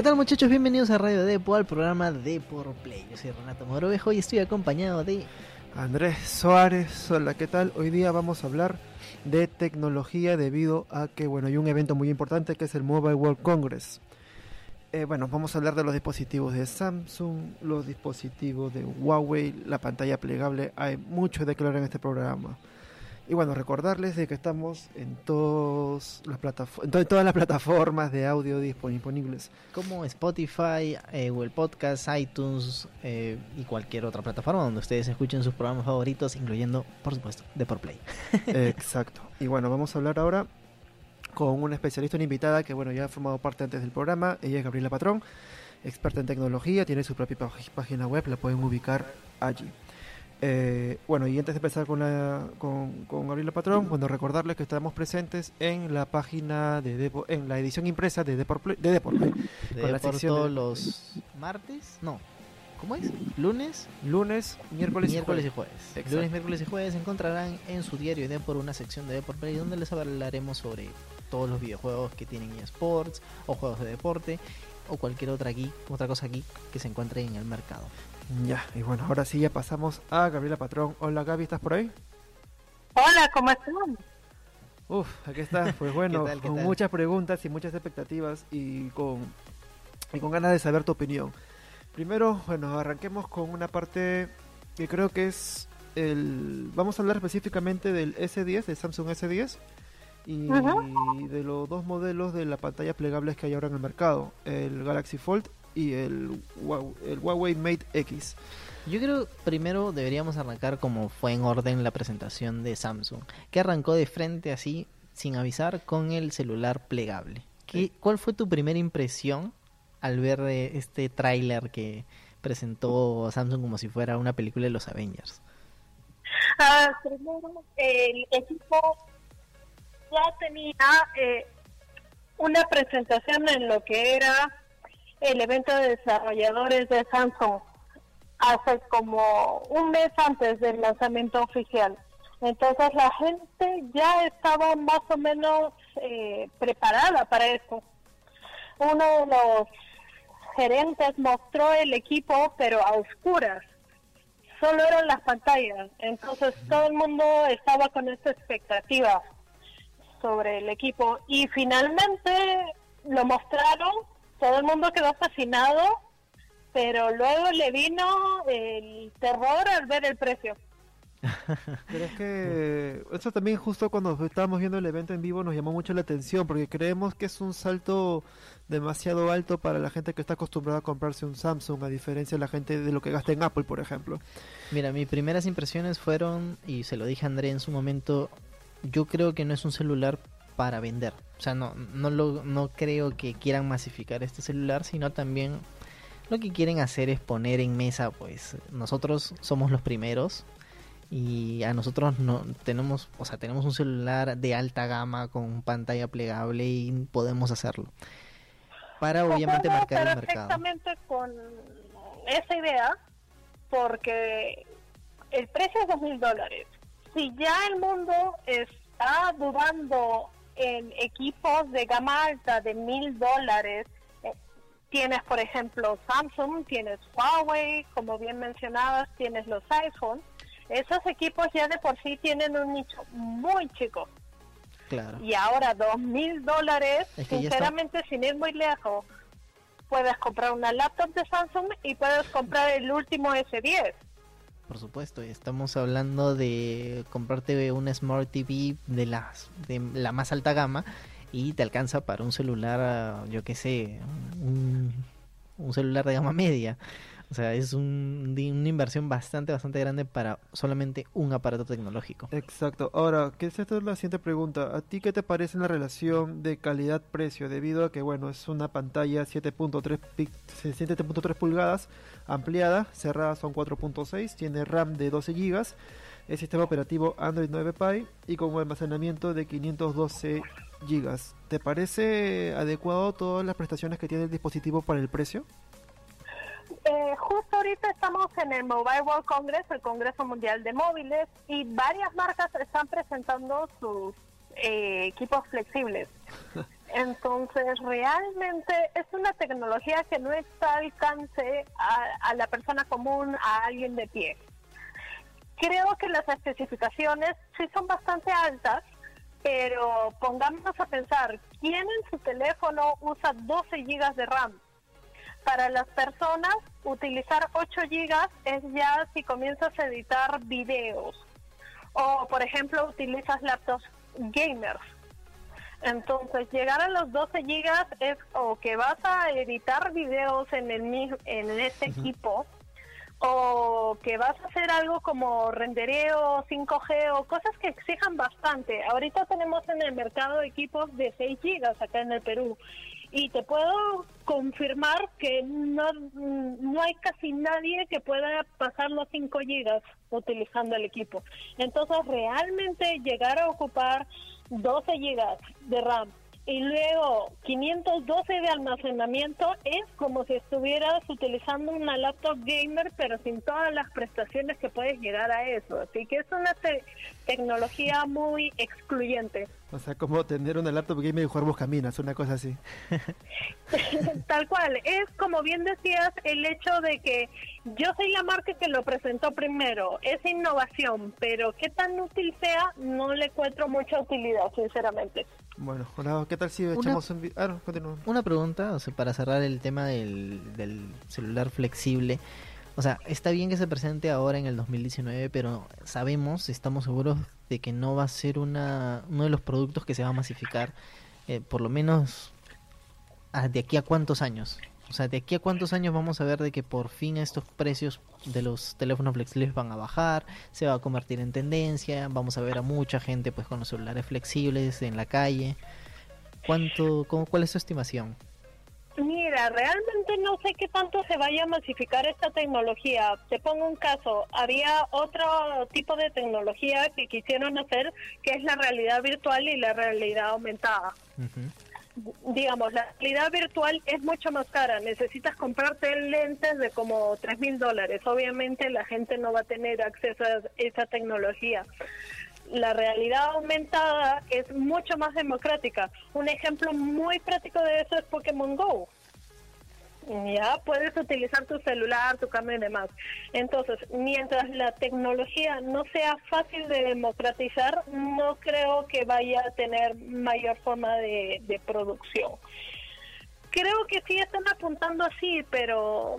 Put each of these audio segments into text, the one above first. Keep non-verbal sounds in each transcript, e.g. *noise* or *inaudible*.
¿Qué tal muchachos? Bienvenidos a Radio Depo, al programa De Por Play. Yo soy Renato Morovejo y estoy acompañado de... Andrés Suárez, hola, ¿qué tal? Hoy día vamos a hablar de tecnología debido a que, bueno, hay un evento muy importante que es el Mobile World Congress. Eh, bueno, vamos a hablar de los dispositivos de Samsung, los dispositivos de Huawei, la pantalla plegable, hay mucho de claro en este programa. Y bueno, recordarles de que estamos en, todos las en todas las plataformas de audio disponibles. Como Spotify, eh, Google Podcast, iTunes eh, y cualquier otra plataforma donde ustedes escuchen sus programas favoritos, incluyendo, por supuesto, de por Play. *laughs* Exacto. Y bueno, vamos a hablar ahora con una especialista, una invitada que bueno ya ha formado parte antes del programa. Ella es Gabriela Patrón, experta en tecnología, tiene su propia página web, la pueden ubicar allí. Eh, bueno, y antes de empezar con, la, con, con Gabriela Patrón, bueno, recordarles que estamos presentes en la página de en la edición impresa de Deporte de con la sección los martes, no, ¿cómo es? Lunes, lunes, miércoles, miércoles y, jueves. Lunes, miércoles y jueves encontrarán en su diario de por una sección de Deporte donde les hablaremos sobre todos los videojuegos que tienen eSports o juegos de deporte o cualquier otra aquí, otra cosa aquí que se encuentre en el mercado. Ya, y bueno, ahora sí ya pasamos a Gabriela Patrón. Hola Gaby, ¿estás por ahí? Hola, ¿cómo estás? Uf, aquí está, pues bueno, con muchas preguntas y muchas expectativas y con, y con ganas de saber tu opinión. Primero, bueno, arranquemos con una parte que creo que es el... Vamos a hablar específicamente del S10, del Samsung S10 y de los dos modelos de la pantalla plegables que hay ahora en el mercado, el Galaxy Fold y el, el Huawei Mate X. Yo creo primero deberíamos arrancar como fue en orden la presentación de Samsung, que arrancó de frente así, sin avisar, con el celular plegable. ¿Qué, ¿Cuál fue tu primera impresión al ver este tráiler que presentó Samsung como si fuera una película de los Avengers? Ah, primero, el equipo ya tenía eh, una presentación en lo que era el evento de desarrolladores de Samsung hace como un mes antes del lanzamiento oficial. Entonces la gente ya estaba más o menos eh, preparada para eso. Uno de los gerentes mostró el equipo, pero a oscuras. Solo eran las pantallas. Entonces todo el mundo estaba con esta expectativa sobre el equipo. Y finalmente lo mostraron todo el mundo quedó fascinado, pero luego le vino el terror al ver el precio. *laughs* Pero es que eso también justo cuando estábamos viendo el evento en vivo nos llamó mucho la atención porque creemos que es un salto demasiado alto para la gente que está acostumbrada a comprarse un Samsung a diferencia de la gente de lo que gasta en Apple, por ejemplo. Mira, mis primeras impresiones fueron, y se lo dije a André en su momento, yo creo que no es un celular para vender. O sea, no, no, lo, no creo que quieran masificar este celular, sino también lo que quieren hacer es poner en mesa, pues nosotros somos los primeros y a nosotros no tenemos, o sea, tenemos un celular de alta gama con pantalla plegable y podemos hacerlo. Para obviamente marcar el mercado. Perfectamente con esa idea, porque el precio es dos mil dólares. Si ya el mundo está dudando en equipos de gama alta de mil dólares. Eh, tienes, por ejemplo, Samsung, tienes Huawei, como bien mencionabas, tienes los iPhones. Esos equipos ya de por sí tienen un nicho muy chico. Claro. Y ahora dos mil dólares, sinceramente, sin ir muy lejos, puedes comprar una laptop de Samsung y puedes comprar el último S10 por supuesto. Estamos hablando de comprarte una Smart TV de, las, de la más alta gama y te alcanza para un celular, yo qué sé, un, un celular de gama media. O sea, es un, una inversión bastante, bastante grande para solamente un aparato tecnológico. Exacto. Ahora, ¿qué es esto? La siguiente pregunta. ¿A ti qué te parece la relación de calidad-precio? Debido a que, bueno, es una pantalla 7.3 pulgadas ampliada, cerrada son 4.6, tiene RAM de 12 GB, el sistema operativo Android 9 Pie y con un almacenamiento de 512 GB. ¿Te parece adecuado todas las prestaciones que tiene el dispositivo para el precio? Eh, justo ahorita estamos en el Mobile World Congress, el Congreso Mundial de Móviles, y varias marcas están presentando sus eh, equipos flexibles. *laughs* Entonces, realmente es una tecnología que no está al alcance a, la persona común, a alguien de pie. Creo que las especificaciones sí son bastante altas, pero pongámonos a pensar, ¿quién en su teléfono usa 12 gigas de RAM? Para las personas, utilizar 8 gigas es ya si comienzas a editar videos. O, por ejemplo, utilizas laptops gamers. Entonces, llegar a los 12 gigas es o que vas a editar videos en, el, en este equipo o que vas a hacer algo como rendereo 5G o cosas que exijan bastante. Ahorita tenemos en el mercado equipos de 6 gigas acá en el Perú y te puedo confirmar que no, no hay casi nadie que pueda pasar los 5 gigas utilizando el equipo. Entonces, realmente llegar a ocupar 12 GB de RAM y luego 512 de almacenamiento es como si estuvieras utilizando una laptop gamer pero sin todas las prestaciones que puedes llegar a eso. Así que es una tecnología muy excluyente. O sea, como tener una laptop gamer y jugar caminas, una cosa así. *laughs* Tal cual, es como bien decías el hecho de que yo soy la marca que lo presentó primero, es innovación, pero qué tan útil sea no le encuentro mucha utilidad, sinceramente. Bueno, ¿qué tal si echamos un... Ah, una pregunta, o sea, para cerrar el tema del, del celular flexible. O sea, está bien que se presente ahora en el 2019, pero sabemos, estamos seguros de que no va a ser una, uno de los productos que se va a masificar, eh, por lo menos ah, de aquí a cuántos años. O sea, de aquí a cuántos años vamos a ver de que por fin estos precios de los teléfonos flexibles van a bajar, se va a convertir en tendencia, vamos a ver a mucha gente pues con los celulares flexibles en la calle. ¿Cuánto, cómo, cuál es su estimación? Mira, realmente no sé qué tanto se vaya a masificar esta tecnología. Te pongo un caso. Había otro tipo de tecnología que quisieron hacer, que es la realidad virtual y la realidad aumentada digamos, la realidad virtual es mucho más cara. Necesitas comprarte lentes de como tres mil dólares. Obviamente la gente no va a tener acceso a esa tecnología. La realidad aumentada es mucho más democrática. Un ejemplo muy práctico de eso es Pokémon Go ya puedes utilizar tu celular, tu cámara y demás. Entonces, mientras la tecnología no sea fácil de democratizar, no creo que vaya a tener mayor forma de, de producción. Creo que sí están apuntando así, pero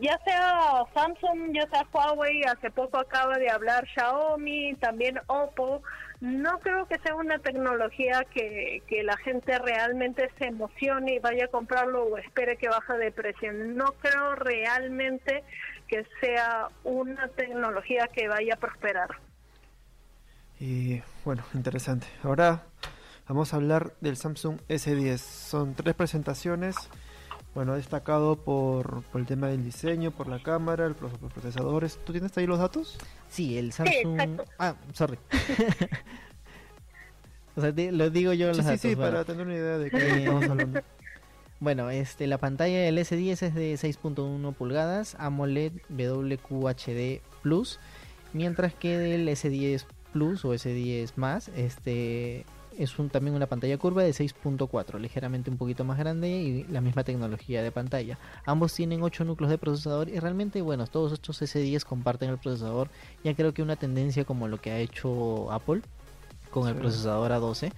ya sea Samsung, ya sea Huawei, hace poco acaba de hablar Xiaomi, también Oppo, no creo que sea una tecnología que, que la gente realmente se emocione y vaya a comprarlo o espere que baje de precio. No creo realmente que sea una tecnología que vaya a prosperar. Y bueno, interesante. Ahora vamos a hablar del Samsung S10. Son tres presentaciones. Bueno, destacado por, por el tema del diseño, por la cámara, el, los procesadores. ¿Tú tienes ahí los datos? Sí, el Samsung. ah, sorry. *laughs* o sea, lo digo yo sí, Sí, para tener una idea de *laughs* qué eh, estamos hablando. *laughs* Bueno, este, la pantalla del S10 es de 6.1 pulgadas, AMOLED WQHD Plus, mientras que del S10 Plus o S10 más, este es un, también una pantalla curva de 6.4, ligeramente un poquito más grande y la misma tecnología de pantalla. Ambos tienen 8 núcleos de procesador y realmente, bueno, todos estos S10 comparten el procesador. Ya creo que una tendencia como lo que ha hecho Apple con el procesador A12.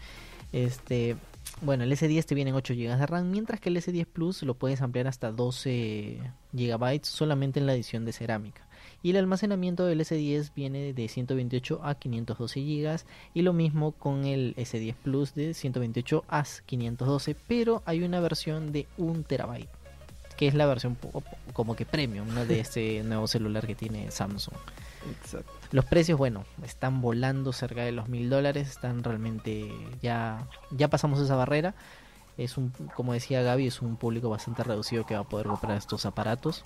Este, bueno, el S10 te viene en 8 GB de RAM, mientras que el S10 Plus lo puedes ampliar hasta 12 GB solamente en la edición de cerámica y el almacenamiento del S10 viene de 128 a 512 GB y lo mismo con el S10 Plus de 128 a 512 pero hay una versión de 1 terabyte que es la versión como que premium de *laughs* este nuevo celular que tiene Samsung Exacto. Los precios, bueno, están volando cerca de los mil dólares, están realmente ya, ya pasamos esa barrera. Es un, como decía Gaby, es un público bastante reducido que va a poder comprar estos aparatos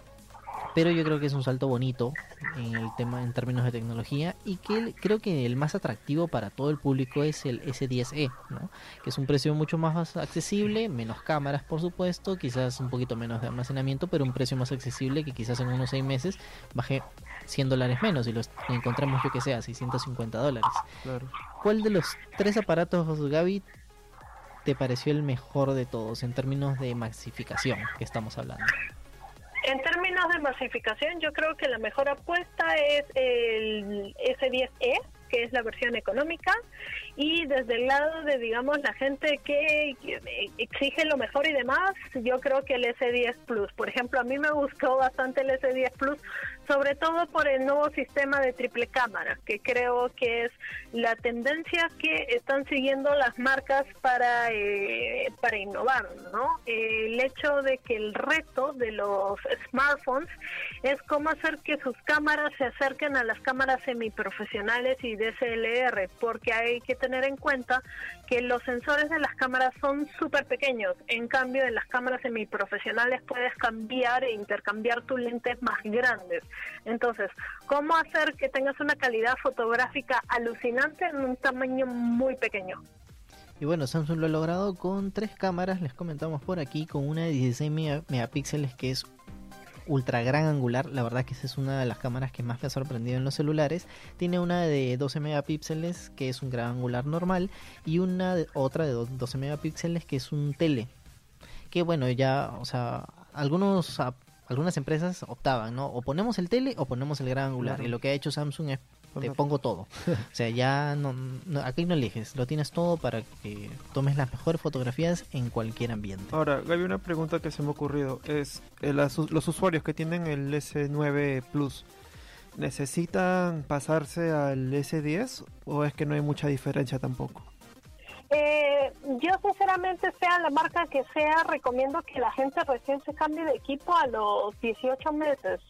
pero yo creo que es un salto bonito en el tema en términos de tecnología y que creo que el más atractivo para todo el público es el S10e, ¿no? que es un precio mucho más accesible, menos cámaras por supuesto, quizás un poquito menos de almacenamiento, pero un precio más accesible que quizás en unos seis meses baje 100 dólares menos y lo encontramos yo que sea 650 dólares. Claro. ¿Cuál de los tres aparatos, Gaby, te pareció el mejor de todos en términos de masificación que estamos hablando? En términos de masificación, yo creo que la mejor apuesta es el S10e, que es la versión económica, y desde el lado de, digamos, la gente que exige lo mejor y demás, yo creo que el S10 Plus, por ejemplo, a mí me gustó bastante el S10 Plus sobre todo por el nuevo sistema de triple cámara, que creo que es la tendencia que están siguiendo las marcas para, eh, para innovar, ¿no? el hecho de que el reto de los smartphones es cómo hacer que sus cámaras se acerquen a las cámaras semiprofesionales y DSLR, porque hay que tener en cuenta que los sensores de las cámaras son súper pequeños, en cambio en las cámaras semiprofesionales puedes cambiar e intercambiar tus lentes más grandes. Entonces, ¿cómo hacer que tengas una calidad fotográfica alucinante en un tamaño muy pequeño? Y bueno, Samsung lo ha logrado con tres cámaras, les comentamos por aquí, con una de 16 megapíxeles que es ultra gran angular. La verdad que esa es una de las cámaras que más me ha sorprendido en los celulares. Tiene una de 12 megapíxeles que es un gran angular normal y una de, otra de 12 megapíxeles que es un tele. Que bueno, ya, o sea, algunos algunas empresas optaban, ¿no? O ponemos el tele o ponemos el gran angular. Y lo que ha hecho Samsung es te pongo todo. *laughs* o sea, ya no, aquí no eliges, lo tienes todo para que tomes las mejores fotografías en cualquier ambiente. Ahora, hay una pregunta que se me ha ocurrido, es eh, los usuarios que tienen el S9 Plus, ¿necesitan pasarse al S10 o es que no hay mucha diferencia tampoco? Eh, yo sinceramente, sea la marca que sea, recomiendo que la gente recién se cambie de equipo a los 18 meses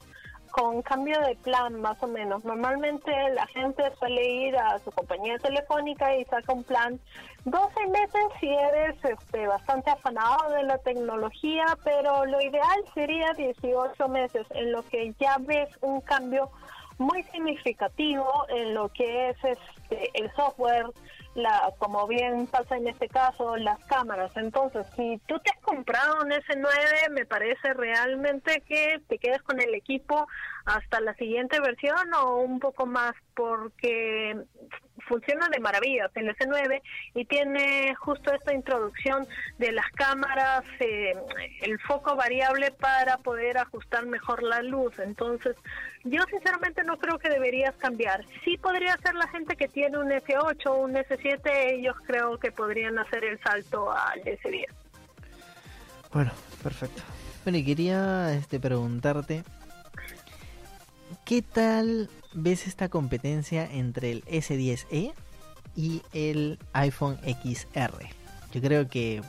con cambio de plan más o menos. Normalmente la gente suele ir a su compañía telefónica y saca un plan 12 meses si eres este, bastante afanado de la tecnología, pero lo ideal sería 18 meses en lo que ya ves un cambio muy significativo en lo que es este, el software, la, como bien pasa en este caso, las cámaras. Entonces, si tú te has comprado un S9, me parece realmente que te quedes con el equipo hasta la siguiente versión o un poco más, porque funciona de maravilla el S9 y tiene justo esta introducción de las cámaras, eh, el foco variable para poder ajustar mejor la luz. Entonces, yo sinceramente no creo que deberías cambiar. Sí podría ser la gente que tiene un S8 o un S7, ellos creo que podrían hacer el salto al S10. Bueno, perfecto. Bueno, y quería este, preguntarte, ¿qué tal ves esta competencia entre el S10e y el iPhone XR? Yo creo que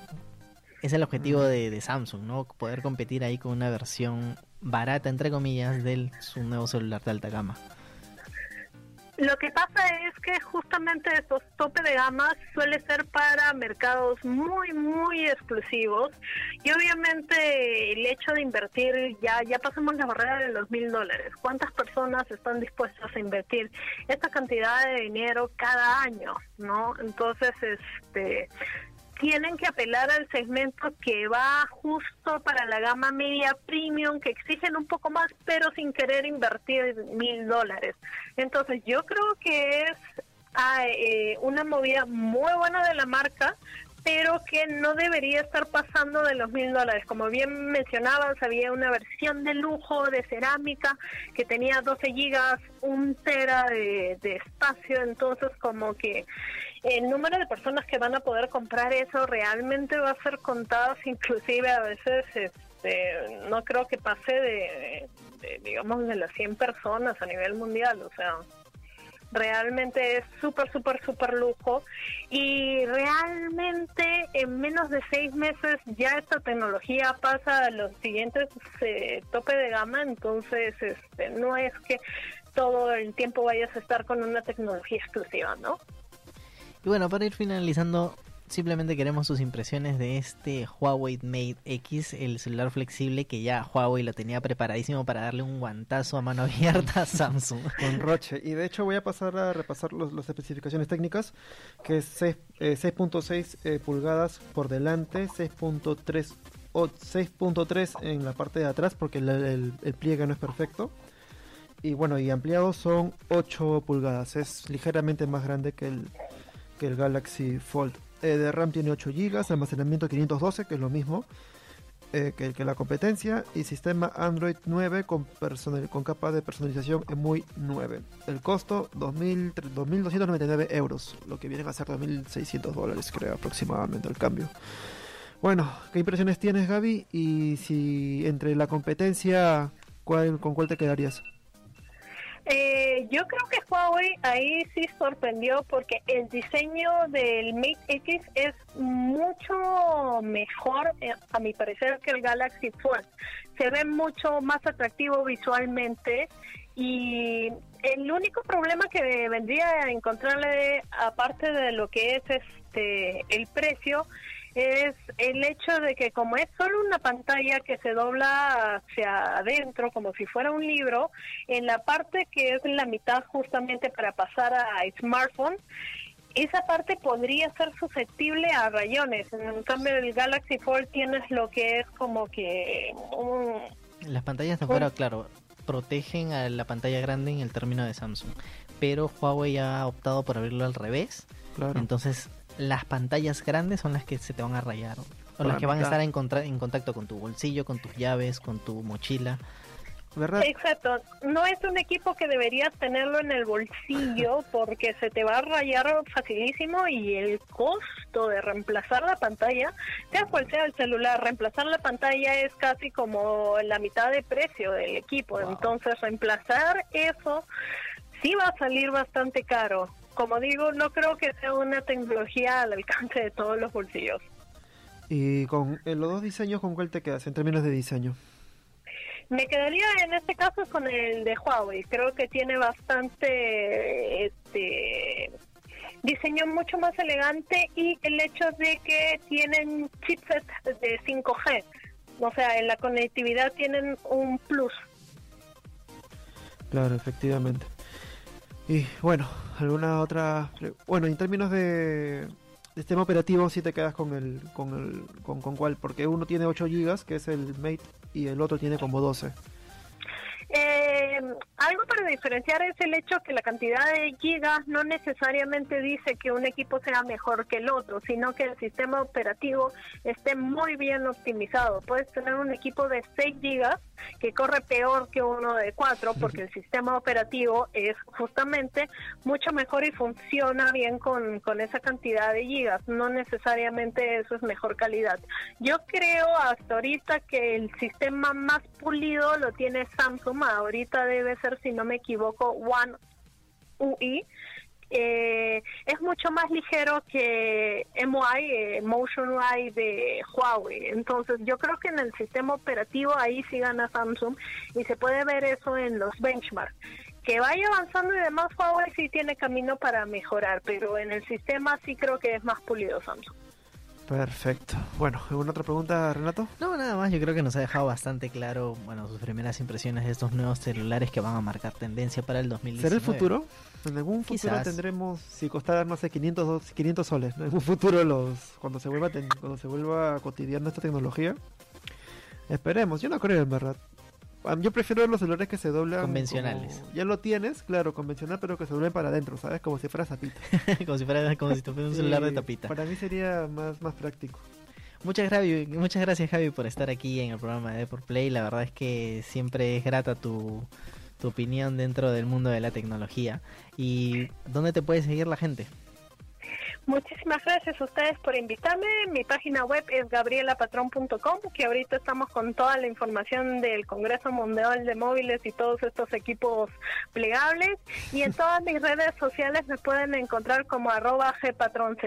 es el objetivo de, de Samsung, ¿no? Poder competir ahí con una versión barata, entre comillas, de su nuevo celular de alta gama. Lo que pasa es que justamente estos tope de gama suele ser para mercados muy, muy exclusivos y obviamente el hecho de invertir, ya, ya pasamos la barrera de los mil dólares. ¿Cuántas personas están dispuestas a invertir esta cantidad de dinero cada año? ¿no? Entonces, este tienen que apelar al segmento que va justo para la gama media premium, que exigen un poco más, pero sin querer invertir mil dólares. Entonces yo creo que es ah, eh, una movida muy buena de la marca, pero que no debería estar pasando de los mil dólares. Como bien mencionabas, había una versión de lujo de cerámica que tenía 12 gigas, un tera de, de espacio, entonces como que el número de personas que van a poder comprar eso realmente va a ser contadas, inclusive a veces este, no creo que pase de, digamos, de las 100 personas a nivel mundial, o sea, realmente es súper, súper, súper lujo y realmente en menos de seis meses ya esta tecnología pasa a los siguientes eh, tope de gama, entonces este, no es que todo el tiempo vayas a estar con una tecnología exclusiva, ¿no? Y bueno, para ir finalizando, simplemente queremos sus impresiones de este Huawei Mate X, el celular flexible que ya Huawei lo tenía preparadísimo para darle un guantazo a mano abierta a Samsung. *laughs* Con Roche. Y de hecho voy a pasar a repasar las especificaciones técnicas, que es 6.6 eh, eh, pulgadas por delante, 6.3 o 6.3 en la parte de atrás porque el, el pliegue no es perfecto y bueno, y ampliado son 8 pulgadas, es ligeramente más grande que el, que el Galaxy Fold Eh, de RAM tiene 8 GB, almacenamiento 512, que es lo mismo eh, que, que, la competencia, y sistema Android 9 con, con capa de personalización EMUI 9. El costo 2.299 euros, lo que vienen a ser 2.600 dólares, creo, aproximadamente el cambio. Bueno, ¿qué impresiones tienes, Gaby? Y si entre la competencia, ¿cuál, ¿con cuál te quedarías? Eh, yo creo que Huawei ahí sí sorprendió porque el diseño del Mate X es mucho mejor, eh, a mi parecer, que el Galaxy Fold. Se ve mucho más atractivo visualmente y el único problema que vendría a encontrarle, aparte de lo que es este el precio, es el hecho de que como es solo una pantalla que se dobla hacia adentro como si fuera un libro, en la parte que es la mitad justamente para pasar a smartphone, esa parte podría ser susceptible a rayones. En cambio, el Galaxy Fold tienes lo que es como que... Las pantallas de afuera, claro, protegen a la pantalla grande en el término de Samsung, pero Huawei ha optado por abrirlo al revés. Claro. Entonces las pantallas grandes son las que se te van a rayar. O las que van a estar en, en contacto con tu bolsillo, con tus llaves, con tu mochila. ¿verdad? Exacto, no es un equipo que deberías tenerlo en el bolsillo *laughs* porque se te va a rayar facilísimo y el costo de reemplazar la pantalla, sea cual sea el celular, reemplazar la pantalla es casi como la mitad de precio del equipo, entonces reemplazar eso sí va a salir bastante caro como digo, no creo que sea una tecnología al alcance de todos los bolsillos. ¿Y con los dos diseños, con cuál te quedas en términos de diseño? Me quedaría en este caso con el de Huawei. Creo que tiene bastante este diseño mucho más elegante y el hecho de que tienen chipset de 5G. O sea, en la conectividad tienen un plus. Claro, efectivamente. Y bueno, alguna otra. Bueno, en términos de, sistema operativo, si te quedas con el, con el, con, con cuál, porque uno tiene 8 GB, que es el Mate, y el otro tiene como 12. Eh, algo para diferenciar es el hecho que la cantidad de gigas no necesariamente dice que un equipo sea mejor que el otro, sino que el sistema operativo esté muy bien optimizado. Puedes tener un equipo de 6 gigas que corre peor que uno de 4 porque el sistema operativo es justamente mucho mejor y funciona bien con, con esa cantidad de gigas. No necesariamente eso es mejor calidad. Yo creo hasta ahorita que el sistema más pulido lo tiene Samsung ahorita debe ser, si no me equivoco, One UI. Eh, es mucho más ligero que MUI, eh, Motion UI de Huawei. Entonces, yo creo que en el sistema operativo ahí sí gana Samsung y se puede ver eso en los benchmarks. Que vaya avanzando y demás, Huawei sí tiene camino para mejorar, pero en el sistema sí creo que es más pulido Samsung. Perfecto. Bueno, ¿alguna otra pregunta, Renato? No, nada más. Yo creo que nos ha dejado bastante claro, bueno, sus primeras impresiones de estos nuevos celulares que van a marcar tendencia para el 2019. ¿Será el futuro? En algún futuro tendremos, si costara, no sé, 500, 500 soles, en algún futuro los cuando se vuelva cuando se vuelva cotidiana esta tecnología. Esperemos, yo no creo en verdad. Yo prefiero los celulares que se doblan. Convencionales. ya lo tienes, claro, convencional, pero que se doblen para adentro, ¿sabes? Como si fuera tapita. *laughs* como si fuera como si un celular de tapita. Para mí sería más, más práctico. Muchas, Javi, muchas gracias, Javi, por estar aquí en el programa de Deport Play. La verdad es que siempre es grata tu, tu opinión dentro del mundo de la tecnología. ¿Y dónde te puede seguir la gente? Muchísimas gracias a ustedes por invitarme. Mi página web es gabrielapatron.com, que ahorita estamos con toda la información del Congreso Mundial de Móviles y todos estos equipos plegables. Y en *laughs* todas mis redes sociales me pueden encontrar como arroba gpatronc.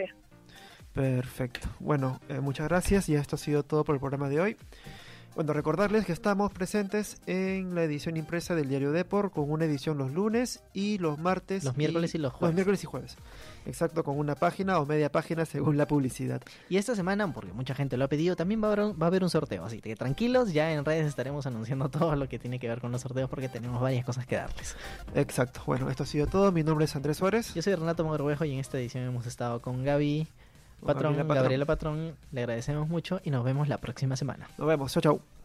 Perfecto. Bueno, eh, muchas gracias y esto ha sido todo por el programa de hoy. Bueno, recordarles que estamos presentes en la edición impresa del diario Depor con una edición los lunes y los martes. Los miércoles y, los jueves. Los miércoles y jueves. Exacto, con una página o media página según la publicidad. Y esta semana, porque mucha gente lo ha pedido, también va a haber un, va a haber un sorteo. Así que tranquilos, ya en redes estaremos anunciando *laughs* todo lo que tiene que ver con los sorteos porque tenemos varias cosas que darles. Exacto. Bueno, esto ha sido todo. Mi nombre es Andrés Suárez. Yo soy Renato Mogrovejo y en esta edición hemos estado con Gaby. Patrón, Gabriela Patrón. Patrón, le agradecemos mucho y nos vemos la próxima semana. Nos vemos, chao, chao.